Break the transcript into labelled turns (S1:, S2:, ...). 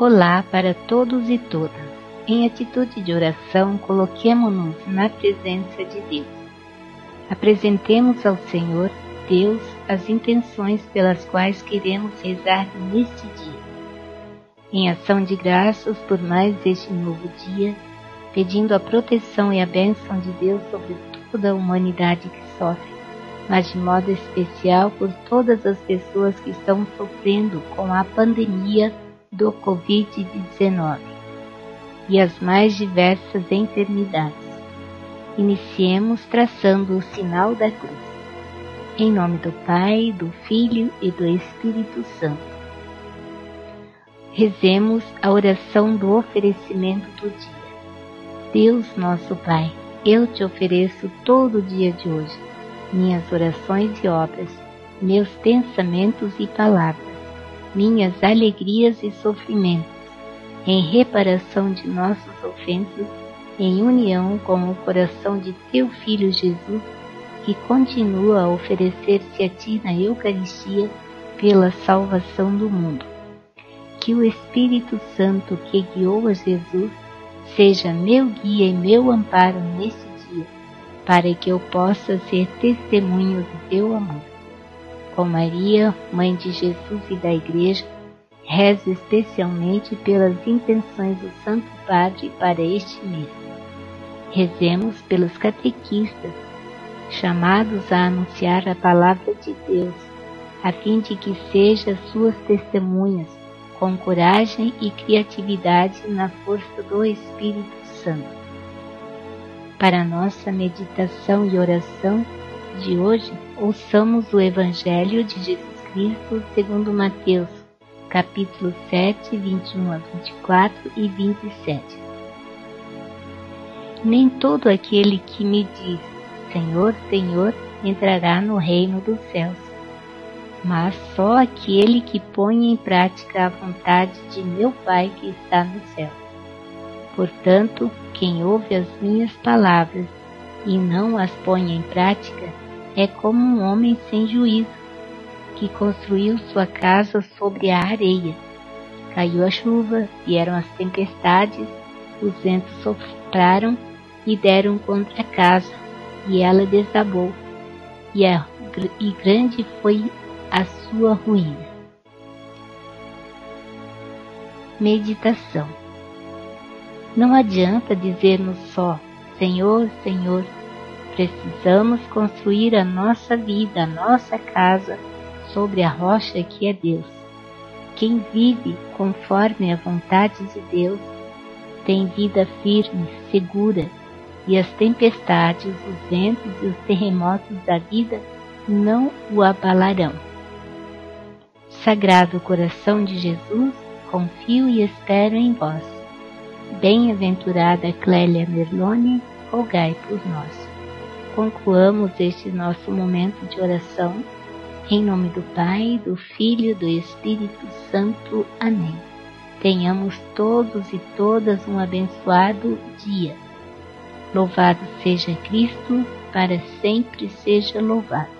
S1: Olá para todos e todas. Em atitude de oração, coloquemo-nos na presença de Deus. Apresentemos ao Senhor, Deus, as intenções pelas quais queremos rezar neste dia. Em ação de graças por mais este novo dia, pedindo a proteção e a bênção de Deus sobre toda a humanidade que sofre, mas de modo especial por todas as pessoas que estão sofrendo com a pandemia do Covid-19 e as mais diversas enfermidades. Iniciemos traçando o sinal da cruz. Em nome do Pai, do Filho e do Espírito Santo. Rezemos a oração do oferecimento do dia. Deus nosso Pai, eu te ofereço todo o dia de hoje, minhas orações e obras, meus pensamentos e palavras minhas alegrias e sofrimentos, em reparação de nossas ofensas, em união com o coração de teu Filho Jesus, que continua a oferecer-se a ti na Eucaristia pela salvação do mundo. Que o Espírito Santo que guiou a Jesus seja meu guia e meu amparo neste dia, para que eu possa ser testemunho do teu amor com Maria, Mãe de Jesus e da Igreja, rezo especialmente pelas intenções do Santo Padre para este mês. Rezemos pelos catequistas, chamados a anunciar a palavra de Deus, a fim de que sejam suas testemunhas com coragem e criatividade na força do Espírito Santo. Para nossa meditação e oração, de hoje, ouçamos o Evangelho de Jesus Cristo segundo Mateus, capítulo 7, 21 a 24 e 27. Nem todo aquele que me diz Senhor, Senhor entrará no reino dos céus, mas só aquele que põe em prática a vontade de meu Pai que está no céu. Portanto, quem ouve as minhas palavras e não as põe em prática, é como um homem sem juízo, que construiu sua casa sobre a areia. Caiu a chuva, vieram as tempestades, os ventos sopraram e deram contra a casa, e ela desabou, e, a, e grande foi a sua ruína. Meditação Não adianta dizermos só Senhor, Senhor, Precisamos construir a nossa vida, a nossa casa, sobre a rocha que é Deus. Quem vive conforme a vontade de Deus tem vida firme, segura, e as tempestades, os ventos e os terremotos da vida não o abalarão. Sagrado coração de Jesus, confio e espero em vós. Bem-aventurada Clélia Merlone, rogai por nós concluamos este nosso momento de oração. Em nome do Pai, do Filho e do Espírito Santo. Amém. Tenhamos todos e todas um abençoado dia. Louvado seja Cristo, para sempre seja louvado.